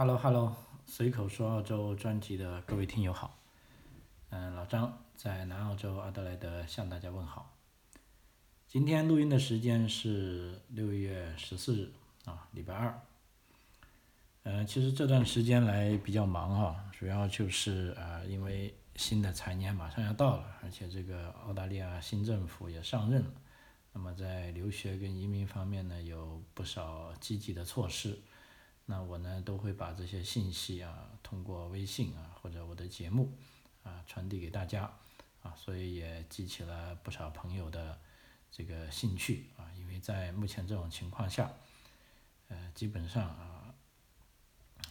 Hello Hello，随口说澳洲专辑的各位听友好，嗯，老张在南澳洲阿德莱德向大家问好。今天录音的时间是六月十四日啊，礼拜二。嗯，其实这段时间来比较忙哈，主要就是啊，因为新的财年马上要到了，而且这个澳大利亚新政府也上任了，那么在留学跟移民方面呢，有不少积极的措施。那我呢都会把这些信息啊，通过微信啊或者我的节目啊传递给大家啊，所以也激起了不少朋友的这个兴趣啊，因为在目前这种情况下，呃，基本上啊，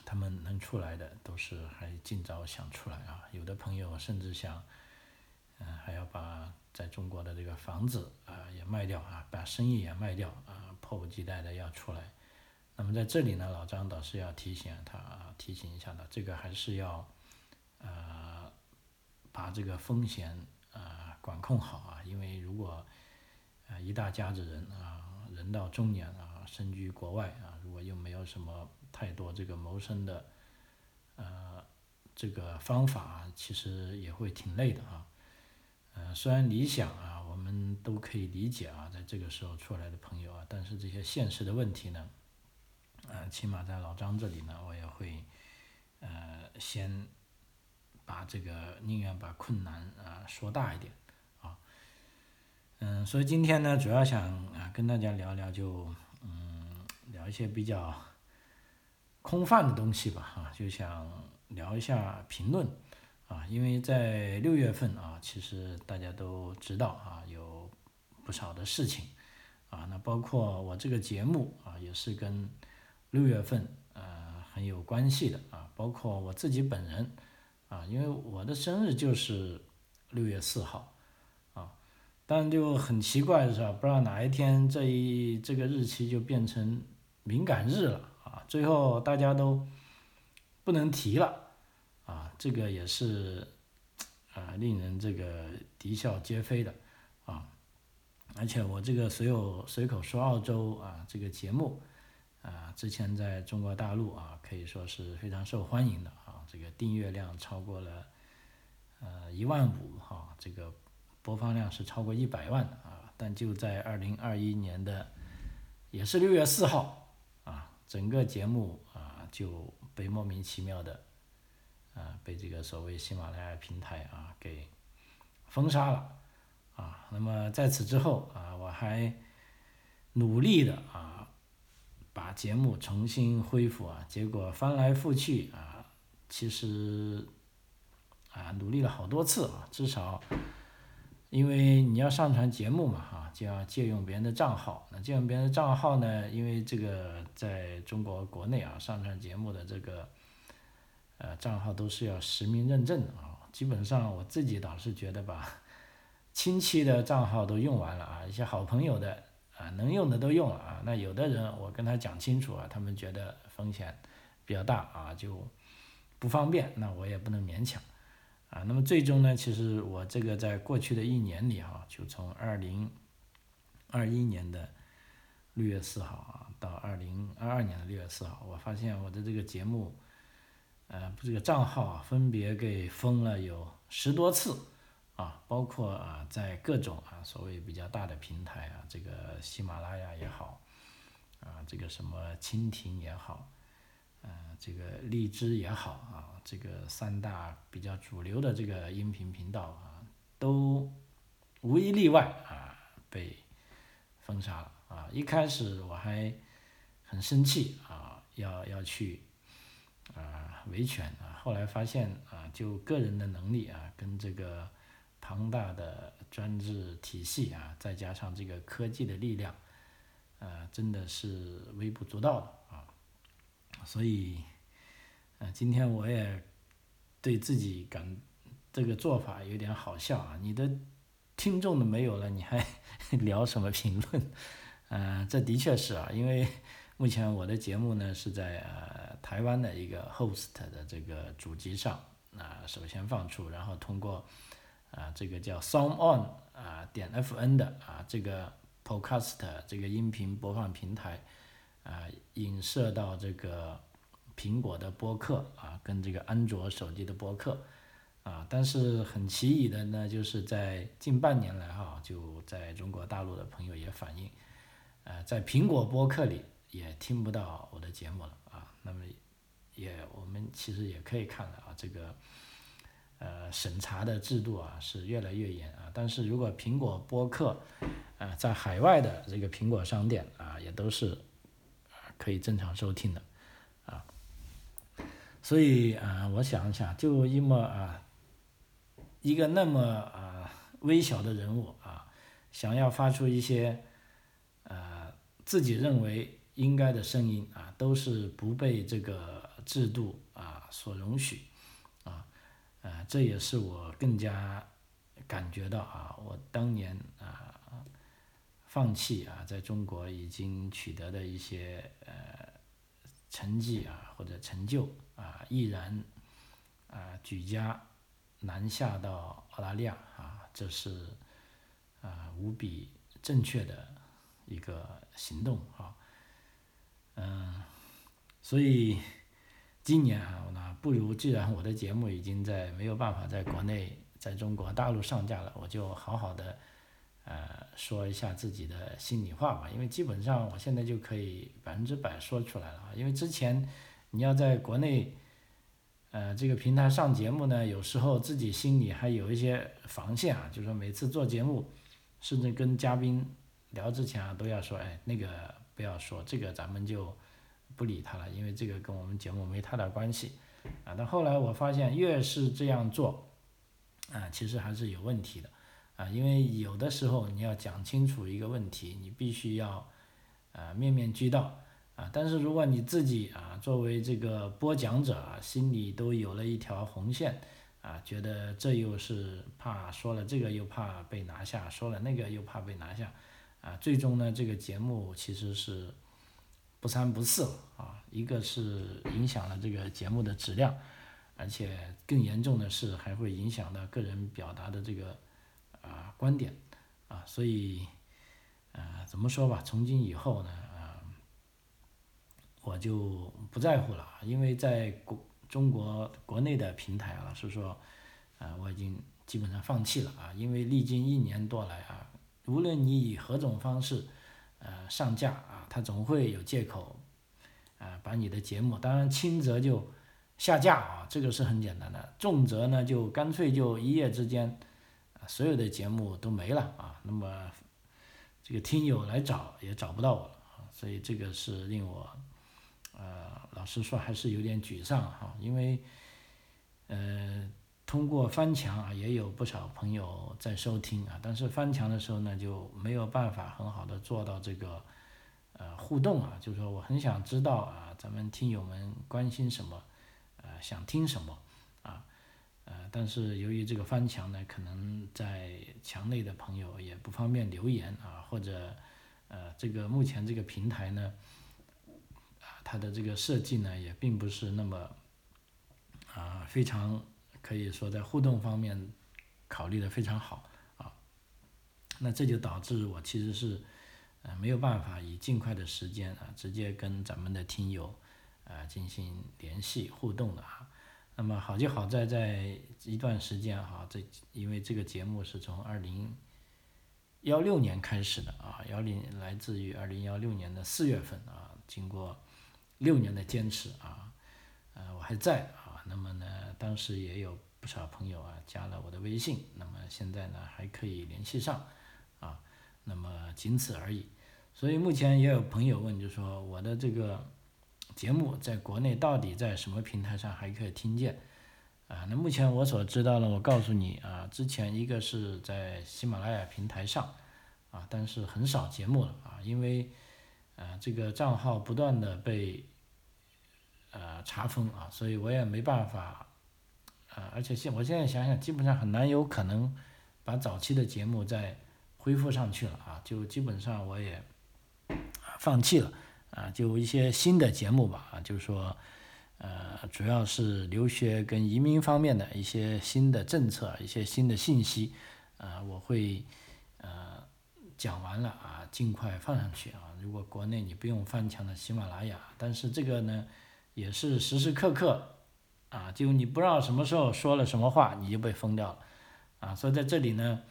他们能出来的都是还尽早想出来啊，有的朋友甚至想，嗯，还要把在中国的这个房子啊也卖掉啊，把生意也卖掉啊，迫不及待的要出来。那么在这里呢，老张倒是要提醒他，提醒一下的，这个还是要，呃，把这个风险啊管控好啊，因为如果，呃一大家子人啊，人到中年啊，身居国外啊，如果又没有什么太多这个谋生的，呃，这个方法，其实也会挺累的啊，呃，虽然理想啊，我们都可以理解啊，在这个时候出来的朋友啊，但是这些现实的问题呢？呃，起码在老张这里呢，我也会，呃，先把这个宁愿把困难啊说大一点，啊，嗯，所以今天呢，主要想啊跟大家聊聊，就嗯聊一些比较空泛的东西吧，哈，就想聊一下评论，啊，因为在六月份啊，其实大家都知道啊，有不少的事情，啊，那包括我这个节目啊，也是跟六月份，呃，很有关系的啊，包括我自己本人，啊，因为我的生日就是六月四号，啊，但就很奇怪的是吧，不知道哪一天这一这个日期就变成敏感日了啊，最后大家都不能提了，啊，这个也是啊令人这个啼笑皆非的啊，而且我这个随有随口说澳洲啊这个节目。啊，之前在中国大陆啊，可以说是非常受欢迎的啊，这个订阅量超过了呃一万五哈，这个播放量是超过一百万的啊，但就在二零二一年的也是六月四号啊，整个节目啊就被莫名其妙的啊被这个所谓喜马拉雅平台啊给封杀了啊，那么在此之后啊，我还努力的啊。把节目重新恢复啊，结果翻来覆去啊，其实啊努力了好多次啊，至少因为你要上传节目嘛哈，就要借用别人的账号。那借用别人的账号呢，因为这个在中国国内啊，上传节目的这个呃账号都是要实名认证的啊。基本上我自己倒是觉得吧，亲戚的账号都用完了啊，一些好朋友的。啊，能用的都用了啊。那有的人我跟他讲清楚啊，他们觉得风险比较大啊，就不方便。那我也不能勉强啊。那么最终呢，其实我这个在过去的一年里哈，就从二零二一年的六月四号啊，到二零二二年的六月四号，我发现我的这个节目，呃，这个账号啊，分别给封了有十多次。啊，包括啊，在各种啊所谓比较大的平台啊，这个喜马拉雅也好，啊，这个什么蜻蜓也好，啊，这个荔枝也好啊，这个三大比较主流的这个音频频道啊，都无一例外啊被封杀了啊。一开始我还很生气啊，要要去啊维权啊，后来发现啊，就个人的能力啊，跟这个。庞大的专制体系啊，再加上这个科技的力量，呃，真的是微不足道的啊。所以，呃，今天我也对自己感这个做法有点好笑啊。你的听众都没有了，你还聊什么评论？呃，这的确是啊，因为目前我的节目呢是在呃台湾的一个 host 的这个主机上啊，首先放出，然后通过。啊，这个叫 Song On 啊，点 FN 的啊，这个 Podcast 这个音频播放平台啊，影射到这个苹果的播客啊，跟这个安卓手机的播客啊，但是很奇异的呢，就是在近半年来哈，就在中国大陆的朋友也反映，呃，在苹果播客里也听不到我的节目了啊。那么也我们其实也可以看到啊，这个呃审查的制度啊是越来越严啊。但是如果苹果播客啊在海外的这个苹果商店啊也都是可以正常收听的。啊所以啊，我想一想，就因为啊，一个那么啊微小的人物啊，想要发出一些呃自己认为应该的声音啊，都是不被这个制度啊所容许，啊，这也是我更加感觉到啊，我当年啊放弃啊，在中国已经取得的一些呃成绩啊或者成就。啊，毅然啊举家南下到澳大利亚啊，这是啊无比正确的一个行动啊。嗯，所以今年啊，那不如既然我的节目已经在没有办法在国内在中国大陆上架了，我就好好的呃说一下自己的心里话吧。因为基本上我现在就可以百分之百说出来了啊，因为之前。你要在国内，呃，这个平台上节目呢，有时候自己心里还有一些防线啊，就是说每次做节目，甚至跟嘉宾聊之前啊，都要说，哎，那个不要说，这个咱们就不理他了，因为这个跟我们节目没太大关系，啊，但后来我发现越是这样做，啊，其实还是有问题的，啊，因为有的时候你要讲清楚一个问题，你必须要，啊，面面俱到。啊，但是如果你自己啊，作为这个播讲者啊，心里都有了一条红线，啊，觉得这又是怕说了这个又怕被拿下，说了那个又怕被拿下，啊，最终呢，这个节目其实是不三不四了啊，一个是影响了这个节目的质量，而且更严重的是还会影响到个人表达的这个啊观点，啊，所以，呃，怎么说吧，从今以后呢啊？我就不在乎了，因为在国中国国内的平台啊，是说，啊，我已经基本上放弃了啊，因为历经一年多来啊，无论你以何种方式，呃，上架他，总会有借口，啊，把你的节目，当然轻则就下架啊，这个是很简单的，重则呢就干脆就一夜之间，啊，所有的节目都没了啊，那么这个听友来找也找不到我了，所以这个是令我。呃，老实说还是有点沮丧哈，因为，呃，通过翻墙啊，也有不少朋友在收听啊，但是翻墙的时候呢，就没有办法很好的做到这个，呃，互动啊，就是说我很想知道啊，咱们听友们关心什么，呃，想听什么，啊，呃，但是由于这个翻墙呢，可能在墙内的朋友也不方便留言啊，或者，呃，这个目前这个平台呢。啊它的这个设计呢，也并不是那么啊，非常可以说在互动方面考虑的非常好啊。那这就导致我其实是呃没有办法以尽快的时间啊，直接跟咱们的听友啊进行联系互动的啊。那么好就好在在一段时间哈，这因为这个节目是从二零幺六年开始的啊，幺零来自于二零幺六年的四月份啊，经过。六年的坚持啊，呃，我还在啊。那么呢，当时也有不少朋友啊加了我的微信，那么现在呢还可以联系上啊。那么仅此而已。所以目前也有朋友问，就说我的这个节目在国内到底在什么平台上还可以听见啊？那目前我所知道的，我告诉你啊，之前一个是在喜马拉雅平台上啊，但是很少节目了啊，因为。呃，这个账号不断的被呃查封啊，所以我也没办法，啊，而且现我现在想想，基本上很难有可能把早期的节目在恢复上去了啊，就基本上我也放弃了啊，就一些新的节目吧啊，就是说呃，主要是留学跟移民方面的一些新的政策，一些新的信息啊，我会呃讲完了啊，尽快放上去啊。如果国内你不用翻墙的喜马拉雅，但是这个呢，也是时时刻刻啊，就你不知道什么时候说了什么话，你就被封掉了啊。所以在这里呢，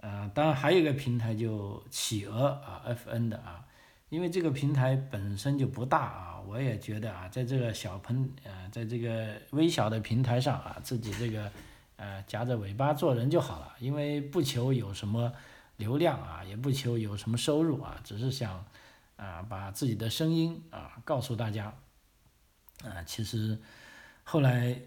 呃，当然还有一个平台就企鹅啊，FN 的啊，因为这个平台本身就不大啊，我也觉得啊，在这个小盆呃，在这个微小的平台上啊，自己这个呃夹着尾巴做人就好了，因为不求有什么。流量啊，也不求有什么收入啊，只是想啊把自己的声音啊告诉大家啊。其实后来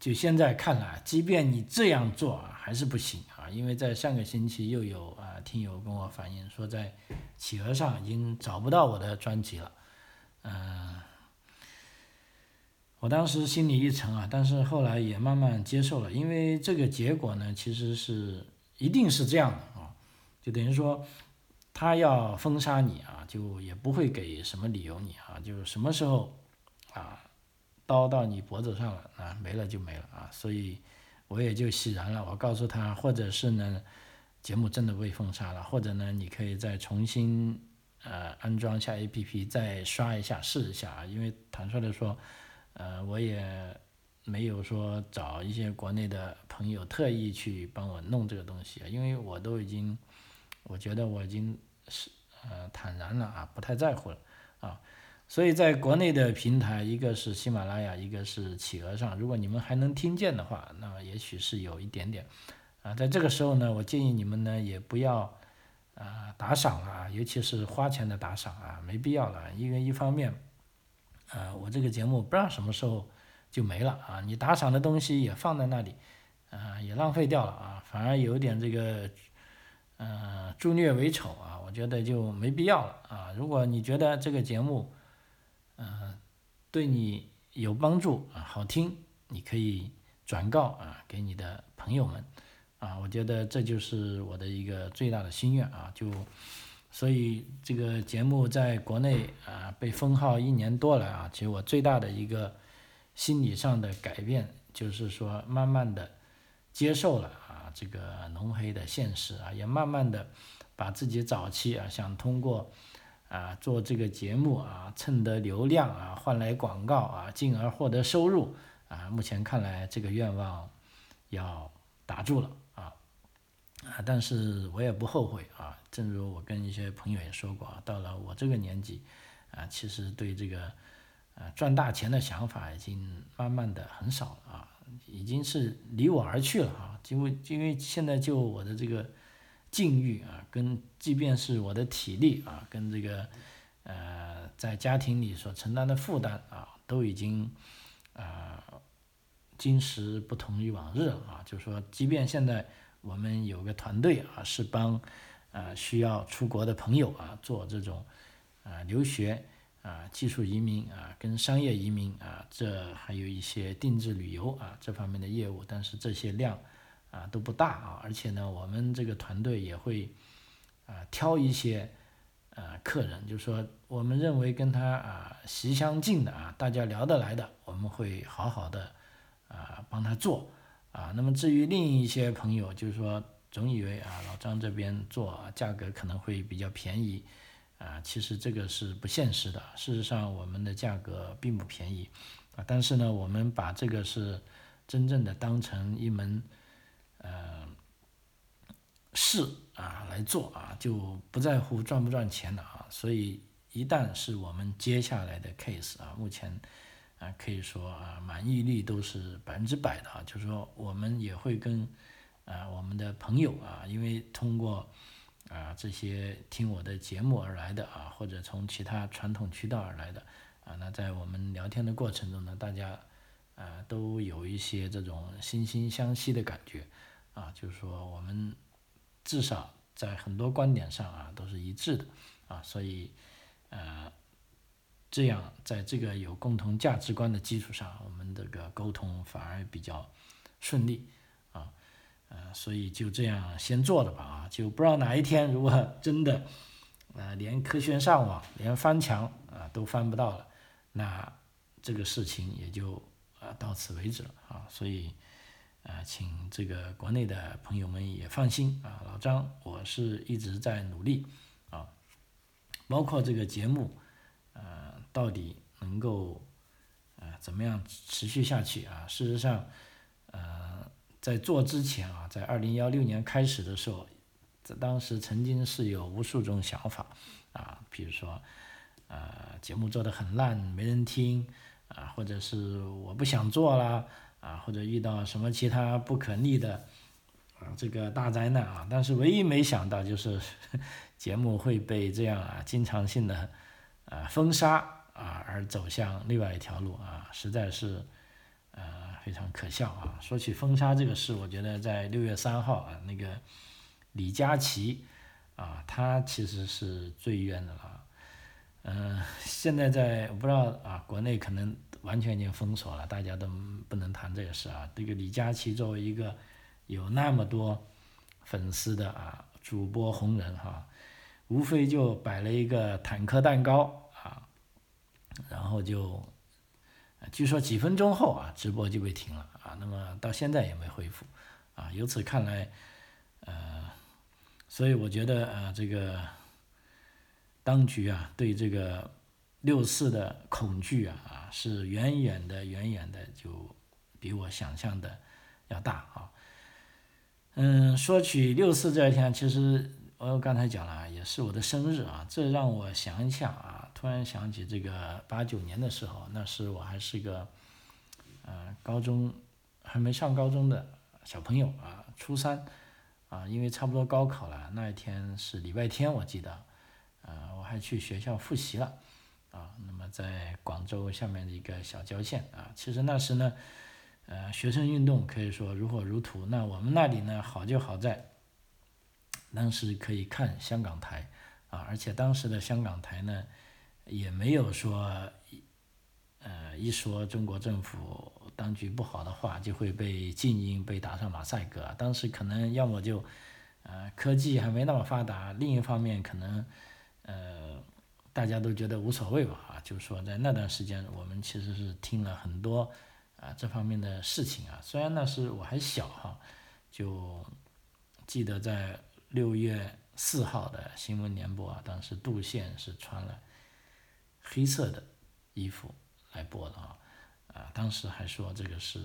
就现在看来，即便你这样做啊，还是不行啊，因为在上个星期又有啊听友跟我反映说，在企鹅上已经找不到我的专辑了。嗯，我当时心里一沉啊，但是后来也慢慢接受了，因为这个结果呢，其实是。一定是这样的啊，就等于说，他要封杀你啊，就也不会给什么理由你啊，就是什么时候啊，刀到你脖子上了啊，没了就没了啊，所以我也就释然了。我告诉他，或者是呢，节目真的被封杀了，或者呢，你可以再重新呃安装下 APP，再刷一下试一下啊，因为坦率的说，呃，我也。没有说找一些国内的朋友特意去帮我弄这个东西，因为我都已经，我觉得我已经是呃坦然了啊，不太在乎了啊。所以在国内的平台，一个是喜马拉雅，一个是企鹅上，如果你们还能听见的话，那么也许是有一点点啊。在这个时候呢，我建议你们呢也不要啊打赏了，尤其是花钱的打赏啊，没必要了，因为一方面，啊我这个节目不知道什么时候。就没了啊！你打赏的东西也放在那里，啊，也浪费掉了啊，反而有点这个，呃，助虐为丑啊，我觉得就没必要了啊。如果你觉得这个节目，嗯，对你有帮助啊，好听，你可以转告啊给你的朋友们，啊，我觉得这就是我的一个最大的心愿啊。就所以这个节目在国内啊被封号一年多了啊，其实我最大的一个。心理上的改变，就是说，慢慢的接受了啊这个浓黑的现实啊，也慢慢的把自己早期啊想通过啊做这个节目啊蹭得流量啊换来广告啊进而获得收入啊，目前看来这个愿望要打住了啊啊，但是我也不后悔啊，正如我跟一些朋友也说过啊，到了我这个年纪啊，其实对这个。啊，赚大钱的想法已经慢慢的很少了啊，已经是离我而去了啊。因为因为现在就我的这个境遇啊，跟即便是我的体力啊，跟这个呃在家庭里所承担的负担啊，都已经啊今时不同于往日啊。就是说，即便现在我们有个团队啊，是帮啊需要出国的朋友啊做这种啊留学。啊，技术移民啊，跟商业移民啊，这还有一些定制旅游啊这方面的业务，但是这些量啊都不大啊，而且呢，我们这个团队也会啊挑一些啊客人，就是说我们认为跟他啊习相近的啊，大家聊得来的，我们会好好的啊帮他做啊。那么至于另一些朋友，就是说总以为啊老张这边做价格可能会比较便宜。啊，其实这个是不现实的。事实上，我们的价格并不便宜，啊，但是呢，我们把这个是真正的当成一门，呃，事啊来做啊，就不在乎赚不赚钱了啊。所以，一旦是我们接下来的 case 啊，目前啊可以说啊满意率都是百分之百的啊，就是说我们也会跟啊我们的朋友啊，因为通过。啊，这些听我的节目而来的啊，或者从其他传统渠道而来的啊，那在我们聊天的过程中呢，大家啊都有一些这种惺惺相惜的感觉啊，就是说我们至少在很多观点上啊都是一致的啊，所以呃这样在这个有共同价值观的基础上，我们这个沟通反而比较顺利啊。呃，所以就这样先做着吧啊，就不知道哪一天如果真的，呃，连科学上网、连翻墙啊都翻不到了，那这个事情也就啊到此为止了啊。所以，啊，请这个国内的朋友们也放心啊，老张我是一直在努力啊，包括这个节目，呃，到底能够啊怎么样持续下去啊？事实上，呃，在做之前啊，在二零幺六年开始的时候，在当时曾经是有无数种想法啊，比如说，呃，节目做的很烂，没人听啊，或者是我不想做啦啊，或者遇到什么其他不可逆的啊这个大灾难啊，但是唯一没想到就是 节目会被这样啊经常性的啊封杀。啊，而走向另外一条路啊，实在是，呃，非常可笑啊。说起封杀这个事，我觉得在六月三号啊，那个李佳琦啊，他其实是最冤的了。嗯，现在在我不知道啊，国内可能完全已经封锁了，大家都不能谈这个事啊。这个李佳琦作为一个有那么多粉丝的啊主播红人哈，无非就摆了一个坦克蛋糕啊。然后就，据说几分钟后啊，直播就被停了啊，那么到现在也没恢复，啊，由此看来，呃，所以我觉得呃，这个当局啊，对这个六四的恐惧，啊，是远远的、远远的就比我想象的要大啊。嗯，说起六四这一天，其实我刚才讲了，也是我的生日啊，这让我想一想啊。突然想起这个八九年的时候，那时我还是个，呃，高中还没上高中的小朋友啊，初三，啊，因为差不多高考了，那一天是礼拜天，我记得，呃，我还去学校复习了，啊，那么在广州下面的一个小郊县啊，其实那时呢，呃，学生运动可以说如火如荼，那我们那里呢好就好在，当时可以看香港台，啊，而且当时的香港台呢。也没有说，呃，一说中国政府当局不好的话，就会被禁音、被打上马赛克。当时可能要么就，呃，科技还没那么发达；另一方面，可能，呃，大家都觉得无所谓吧。啊，就是说，在那段时间，我们其实是听了很多啊这方面的事情啊。虽然那时我还小哈，就记得在六月四号的新闻联播啊，当时杜宪是穿了。黑色的衣服来播的啊，啊，当时还说这个是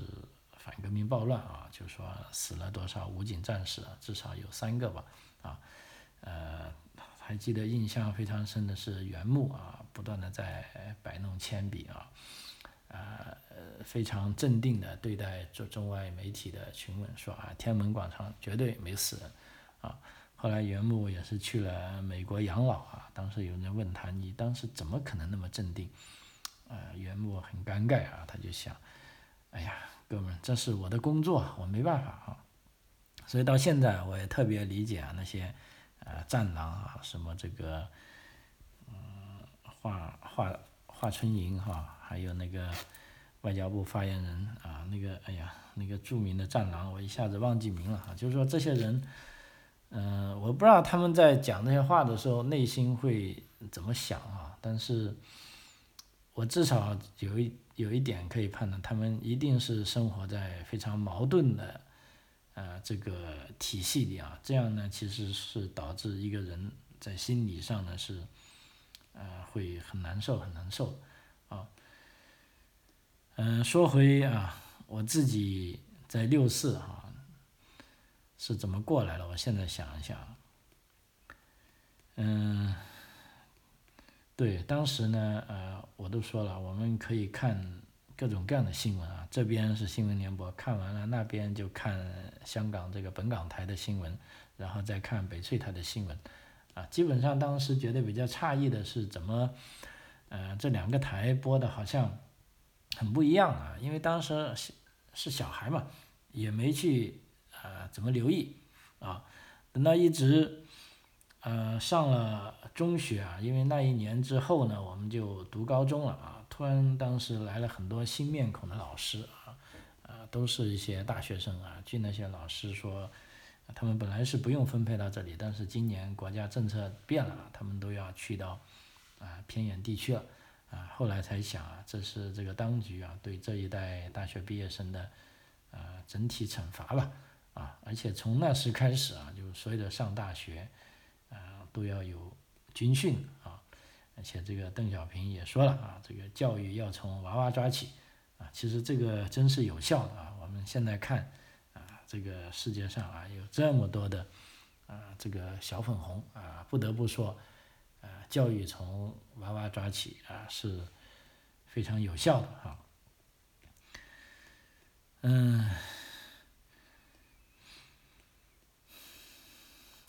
反革命暴乱啊，就说死了多少武警战士啊，至少有三个吧，啊，呃，还记得印象非常深的是袁木啊，不断的在摆弄铅笔啊，呃，非常镇定的对待中中外媒体的询问，说啊，天安门广场绝对没死人，啊。后来袁木也是去了美国养老啊。当时有人问他：“你当时怎么可能那么镇定？”啊，袁木很尴尬啊，他就想：“哎呀，哥们，这是我的工作，我没办法啊。”所以到现在我也特别理解啊那些呃战狼啊，什么这个嗯华华华春莹哈，还有那个外交部发言人啊，那个哎呀那个著名的战狼，我一下子忘记名了哈，就是说这些人。嗯，我不知道他们在讲那些话的时候内心会怎么想啊？但是，我至少有一有一点可以判断，他们一定是生活在非常矛盾的，呃，这个体系里啊。这样呢，其实是导致一个人在心理上呢是，呃，会很难受，很难受，啊。嗯，说回啊，我自己在六四哈。是怎么过来的？我现在想一想，嗯，对，当时呢，呃，我都说了，我们可以看各种各样的新闻啊，这边是新闻联播，看完了那边就看香港这个本港台的新闻，然后再看翡翠台的新闻，啊，基本上当时觉得比较诧异的是，怎么，呃，这两个台播的好像很不一样啊，因为当时是是小孩嘛，也没去。呃，怎么留意啊？等到一直呃上了中学啊，因为那一年之后呢，我们就读高中了啊。突然当时来了很多新面孔的老师啊，啊，都是一些大学生啊。据那些老师说，他们本来是不用分配到这里，但是今年国家政策变了，他们都要去到啊偏远地区了啊。后来才想啊，这是这个当局啊对这一代大学毕业生的呃整体惩罚吧。啊，而且从那时开始啊，就所有的上大学，都要有军训啊，而且这个邓小平也说了啊，这个教育要从娃娃抓起啊，其实这个真是有效的啊！我们现在看啊，这个世界上啊有这么多的啊这个小粉红啊，不得不说，啊教育从娃娃抓起啊是非常有效的哈。嗯，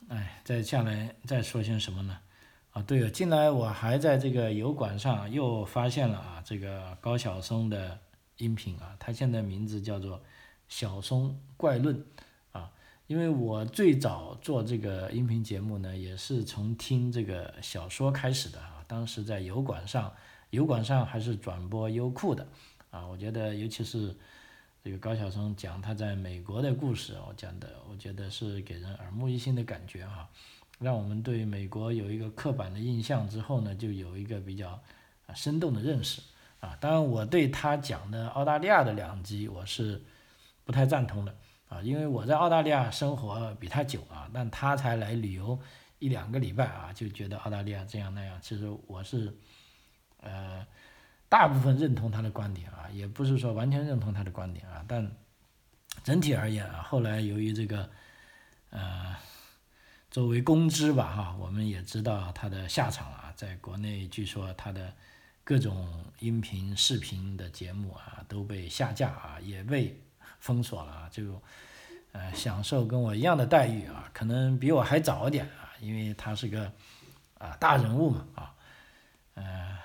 哎，再下来再说些什么呢？啊，对了，近来我还在这个油管上又发现了啊，这个高晓松的音频啊，他现在名字叫做《小松怪论》啊，因为我最早做这个音频节目呢，也是从听这个小说开始的啊，当时在油管上，油管上还是转播优酷的啊，我觉得尤其是这个高晓松讲他在美国的故事，我讲的，我觉得是给人耳目一新的感觉哈。让我们对美国有一个刻板的印象之后呢，就有一个比较啊生动的认识啊。当然，我对他讲的澳大利亚的两极我是不太赞同的啊，因为我在澳大利亚生活比他久啊，但他才来旅游一两个礼拜啊，就觉得澳大利亚这样那样。其实我是呃大部分认同他的观点啊，也不是说完全认同他的观点啊，但整体而言啊，后来由于这个呃。作为公知吧，哈，我们也知道他的下场啊。在国内，据说他的各种音频、视频的节目啊都被下架啊，也被封锁了啊，就呃享受跟我一样的待遇啊，可能比我还早一点啊，因为他是个啊大人物嘛啊，呃，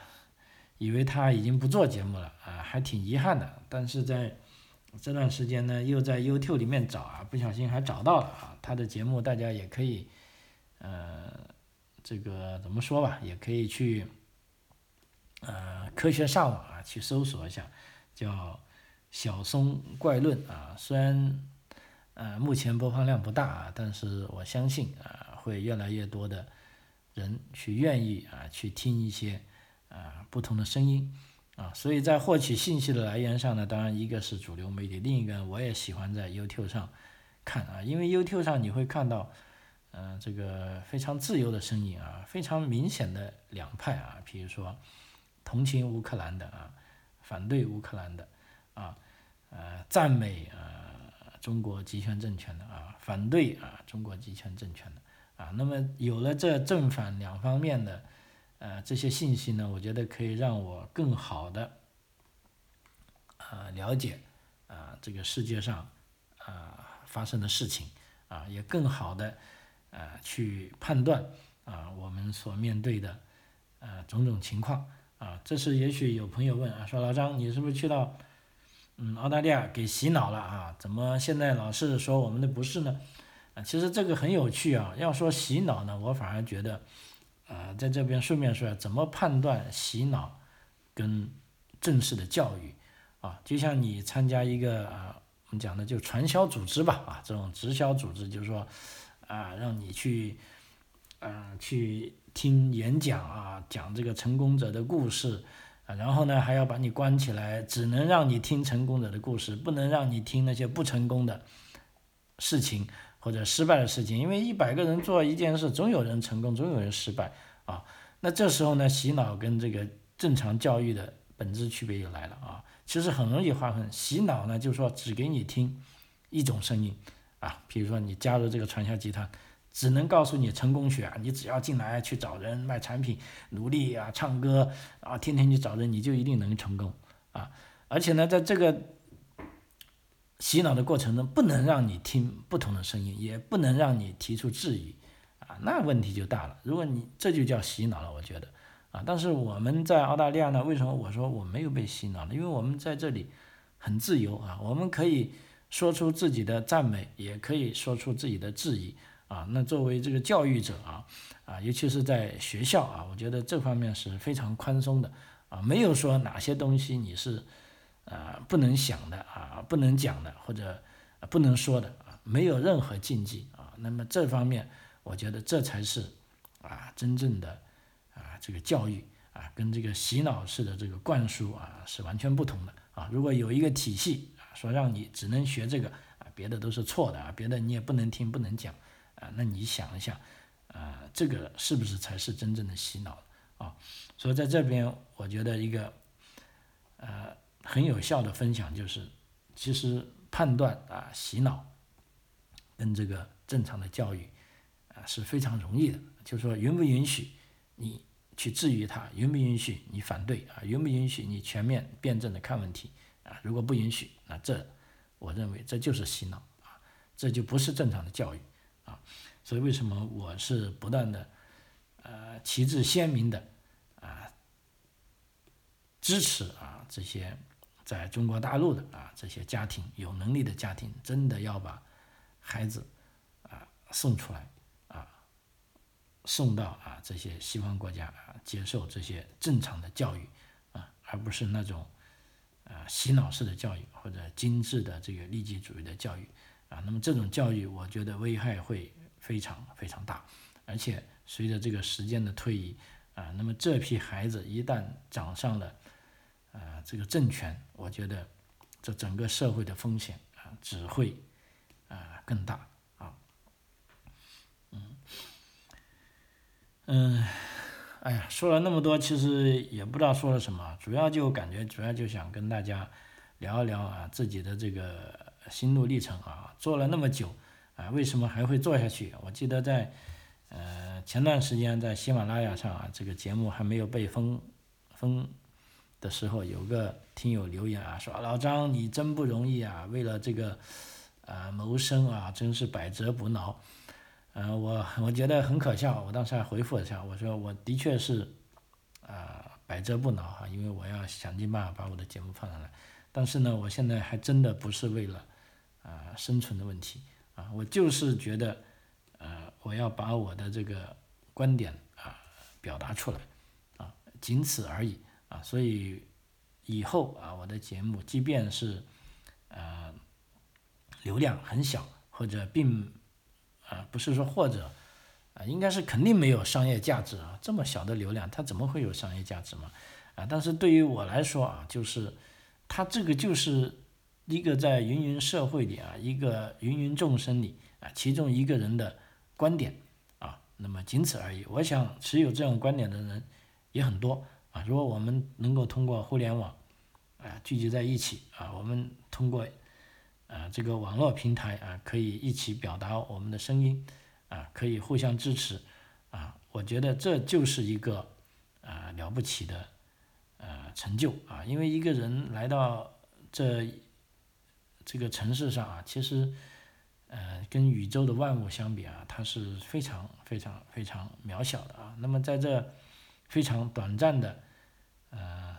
以为他已经不做节目了啊，还挺遗憾的。但是在这段时间呢，又在 YouTube 里面找啊，不小心还找到了啊，他的节目大家也可以。呃，这个怎么说吧，也可以去，呃，科学上网啊，去搜索一下，叫小松怪论啊。虽然呃目前播放量不大啊，但是我相信啊，会越来越多的人去愿意啊去听一些啊不同的声音啊。所以在获取信息的来源上呢，当然一个是主流媒体，另一个我也喜欢在 YouTube 上看啊，因为 YouTube 上你会看到。嗯，这个非常自由的声音啊，非常明显的两派啊，比如说同情乌克兰的啊，反对乌克兰的啊，呃，赞美啊中国集权政权的啊，反对啊中国集权政权的啊。那么有了这正反两方面的呃这些信息呢，我觉得可以让我更好的啊了解啊这个世界上啊发生的事情啊，也更好的。啊，去判断啊，我们所面对的啊种种情况啊，这是也许有朋友问啊，说老张，你是不是去到嗯澳大利亚给洗脑了啊？怎么现在老是说我们的不是呢？啊，其实这个很有趣啊。要说洗脑呢，我反而觉得，呃，在这边顺便说，怎么判断洗脑跟正式的教育啊？就像你参加一个啊，我们讲的就传销组织吧，啊，这种直销组织，就是说。啊，让你去，啊，去听演讲啊，讲这个成功者的故事，啊，然后呢，还要把你关起来，只能让你听成功者的故事，不能让你听那些不成功的事情或者失败的事情，因为一百个人做一件事，总有人成功，总有人失败啊。那这时候呢，洗脑跟这个正常教育的本质区别又来了啊。其实很容易划分，洗脑呢，就是说只给你听一种声音。啊，比如说你加入这个传销集团，只能告诉你成功学啊，你只要进来去找人卖产品，努力啊，唱歌啊，天天去找人，你就一定能成功啊！而且呢，在这个洗脑的过程中，不能让你听不同的声音，也不能让你提出质疑啊，那问题就大了。如果你这就叫洗脑了，我觉得啊，但是我们在澳大利亚呢，为什么我说我没有被洗脑呢？因为我们在这里很自由啊，我们可以。说出自己的赞美，也可以说出自己的质疑啊。那作为这个教育者啊，啊，尤其是在学校啊，我觉得这方面是非常宽松的啊，没有说哪些东西你是啊不能想的啊，不能讲的或者不能说的啊，没有任何禁忌啊。那么这方面，我觉得这才是啊真正的啊这个教育啊，跟这个洗脑式的这个灌输啊是完全不同的啊。如果有一个体系啊。说让你只能学这个啊，别的都是错的啊，别的你也不能听不能讲啊，那你想一下，啊，这个是不是才是真正的洗脑啊？所以在这边，我觉得一个呃很有效的分享就是，其实判断啊洗脑跟这个正常的教育啊是非常容易的，就是说允不允许你去质疑他，允不允许你反对啊，允不允许你全面辩证的看问题啊，如果不允许，那这我认为这就是洗脑啊，这就不是正常的教育啊，所以为什么我是不断的呃旗帜鲜明的啊支持啊这些。在中国大陆的啊，这些家庭有能力的家庭，真的要把孩子啊送出来啊，送到啊这些西方国家啊，接受这些正常的教育啊，而不是那种啊洗脑式的教育或者精致的这个利己主义的教育啊。那么这种教育，我觉得危害会非常非常大，而且随着这个时间的推移啊，那么这批孩子一旦长上了。啊，这个政权，我觉得这整个社会的风险啊，只会啊更大啊。嗯嗯，哎呀，说了那么多，其实也不知道说了什么，主要就感觉，主要就想跟大家聊一聊啊自己的这个心路历程啊。做了那么久啊，为什么还会做下去？我记得在呃前段时间在喜马拉雅上啊，这个节目还没有被封封。的时候，有个听友留言啊，说老张你真不容易啊，为了这个，呃谋生啊，真是百折不挠，嗯，我我觉得很可笑，我当时还回复了一下，我说我的确是，啊百折不挠哈，因为我要想尽办法把我的节目放上来，但是呢，我现在还真的不是为了，啊生存的问题啊，我就是觉得，呃我要把我的这个观点啊表达出来，啊仅此而已。啊，所以以后啊，我的节目即便是呃流量很小，或者并啊不是说或者啊，应该是肯定没有商业价值啊，这么小的流量，它怎么会有商业价值嘛？啊，但是对于我来说啊，就是它这个就是一个在芸芸社会里啊，一个芸芸众生里啊，其中一个人的观点啊，那么仅此而已。我想持有这种观点的人也很多。如果我们能够通过互联网，啊，聚集在一起啊，我们通过，啊，这个网络平台啊，可以一起表达我们的声音，啊，可以互相支持，啊，我觉得这就是一个啊了不起的呃成就啊，因为一个人来到这这个城市上啊，其实呃跟宇宙的万物相比啊，它是非常非常非常渺小的啊。那么在这非常短暂的呃，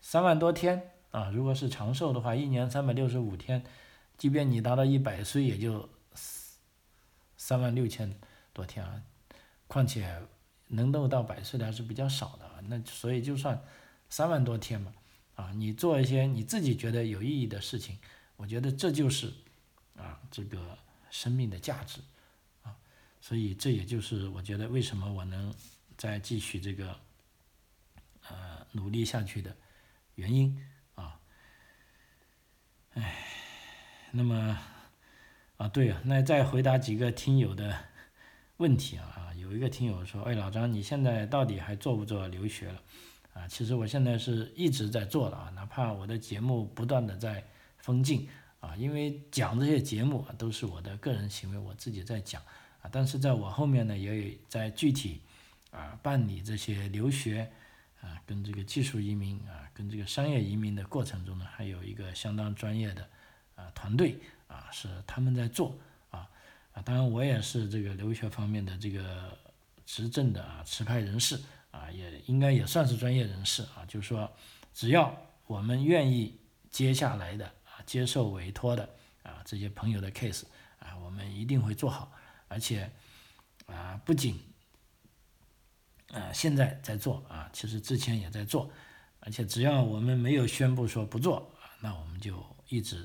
三万多天啊，如果是长寿的话，一年三百六十五天，即便你达到一百岁，也就三万六千多天啊。况且能够到百岁的还是比较少的啊。那所以就算三万多天嘛，啊，你做一些你自己觉得有意义的事情，我觉得这就是啊这个生命的价值啊。所以这也就是我觉得为什么我能再继续这个。呃，努力下去的原因啊，哎，那么啊，对啊，那再回答几个听友的问题啊啊，有一个听友说，哎，老张，你现在到底还做不做留学了？啊，其实我现在是一直在做的啊，哪怕我的节目不断的在封禁啊，因为讲这些节目啊都是我的个人行为，我自己在讲啊，但是在我后面呢，也有在具体啊办理这些留学。啊，跟这个技术移民啊，跟这个商业移民的过程中呢，还有一个相当专业的啊团队啊，是他们在做啊啊，当然我也是这个留学方面的这个执政的啊持牌人士啊，也应该也算是专业人士啊，就是说只要我们愿意接下来的啊接受委托的啊这些朋友的 case 啊，我们一定会做好，而且啊不仅。啊，现在在做啊，其实之前也在做，而且只要我们没有宣布说不做啊，那我们就一直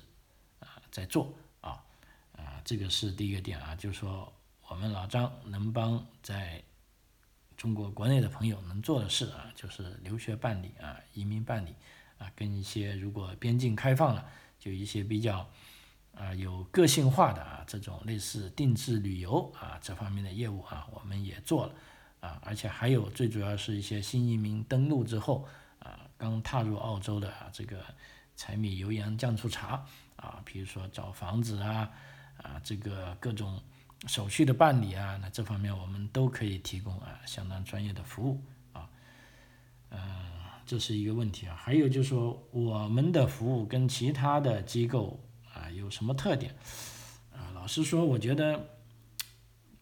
啊在做啊啊，这个是第一个点啊，就是说我们老张能帮在中国国内的朋友能做的事啊，就是留学办理啊，移民办理啊，跟一些如果边境开放了，就一些比较啊有个性化的啊这种类似定制旅游啊这方面的业务啊，我们也做了。啊，而且还有最主要是一些新移民登陆之后，啊，刚踏入澳洲的啊，这个柴米油盐酱醋茶啊，比如说找房子啊啊这个各种手续的办理啊，那这方面我们都可以提供啊相当专业的服务啊，嗯，这是一个问题啊。还有就是说我们的服务跟其他的机构啊有什么特点啊？老实说，我觉得。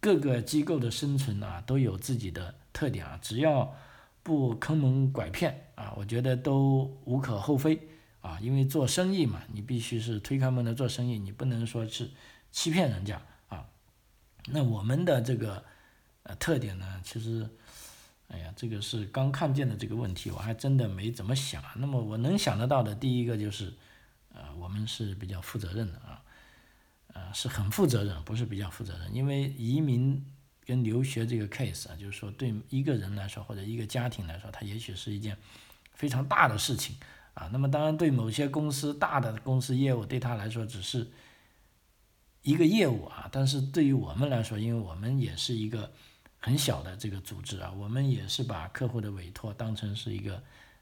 各个机构的生存啊，都有自己的特点啊，只要不坑蒙拐骗啊，我觉得都无可厚非啊。因为做生意嘛，你必须是推开门的做生意，你不能说是欺骗人家啊。那我们的这个呃特点呢，其实，哎呀，这个是刚看见的这个问题，我还真的没怎么想。那么我能想得到的第一个就是，呃，我们是比较负责任的啊。呃，是很负责任，不是比较负责任。因为移民跟留学这个 case 啊，就是说对一个人来说或者一个家庭来说，它也许是一件非常大的事情啊。那么当然，对某些公司大的公司业务对他来说只是一个业务啊，但是对于我们来说，因为我们也是一个很小的这个组织啊，我们也是把客户的委托当成是一个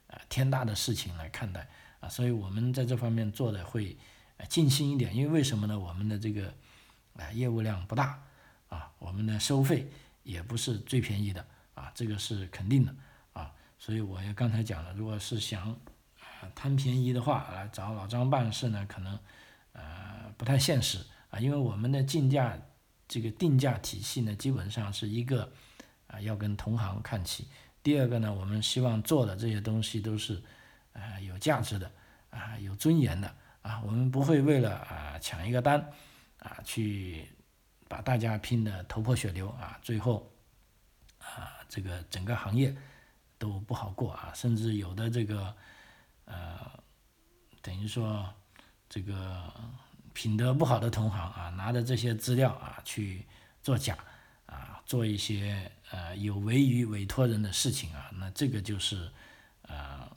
啊天大的事情来看待啊，所以我们在这方面做的会。尽心一点，因为为什么呢？我们的这个啊业务量不大啊，我们的收费也不是最便宜的啊，这个是肯定的啊。所以我也刚才讲了，如果是想啊贪便宜的话，来找老张办事呢，可能呃不太现实啊，因为我们的竞价这个定价体系呢，基本上是一个啊要跟同行看齐。第二个呢，我们希望做的这些东西都是啊有价值的啊有尊严的。啊，我们不会为了啊抢一个单，啊去把大家拼得头破血流啊，最后啊这个整个行业都不好过啊，甚至有的这个呃等于说这个品德不好的同行啊，拿着这些资料啊去作假啊，做一些呃有违于委托人的事情啊，那这个就是呃，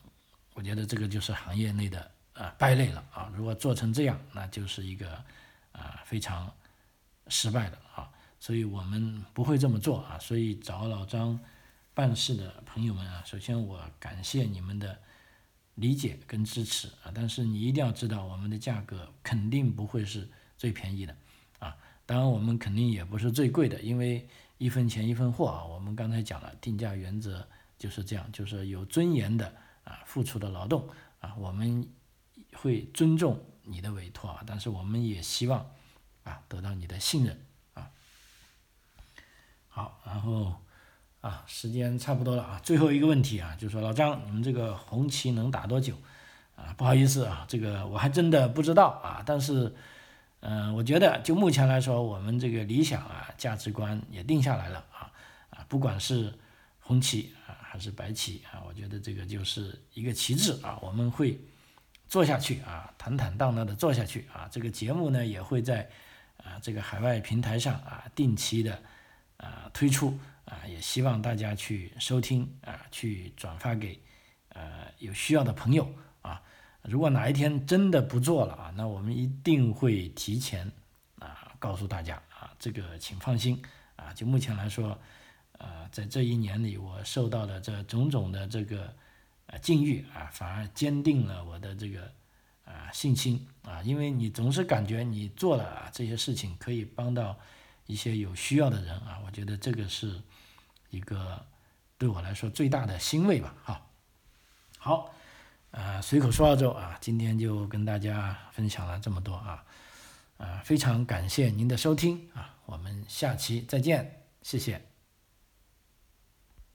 我觉得这个就是行业内的。啊，败类了啊！如果做成这样，那就是一个啊非常失败的啊，所以我们不会这么做啊。所以找老张办事的朋友们啊，首先我感谢你们的理解跟支持啊，但是你一定要知道，我们的价格肯定不会是最便宜的啊。当然，我们肯定也不是最贵的，因为一分钱一分货啊。我们刚才讲了，定价原则就是这样，就是有尊严的啊付出的劳动啊，我们。会尊重你的委托啊，但是我们也希望啊得到你的信任啊。好，然后啊时间差不多了啊，最后一个问题啊，就是说老张，你们这个红旗能打多久啊？不好意思啊，这个我还真的不知道啊。但是嗯，我觉得就目前来说，我们这个理想啊价值观也定下来了啊啊，不管是红旗啊还是白旗啊，我觉得这个就是一个旗帜啊，我们会。做下去啊，坦坦荡荡的做下去啊，这个节目呢也会在啊这个海外平台上啊定期的啊推出啊，也希望大家去收听啊，去转发给呃有需要的朋友啊。如果哪一天真的不做了啊，那我们一定会提前啊告诉大家啊，这个请放心啊。就目前来说，呃，在这一年里，我受到的这种种的这个。啊，境遇啊，反而坚定了我的这个啊信心啊，因为你总是感觉你做了这些事情可以帮到一些有需要的人啊，我觉得这个是一个对我来说最大的欣慰吧。哈，好，呃，随口说澳洲啊，今天就跟大家分享了这么多啊，啊，非常感谢您的收听啊，我们下期再见，谢谢。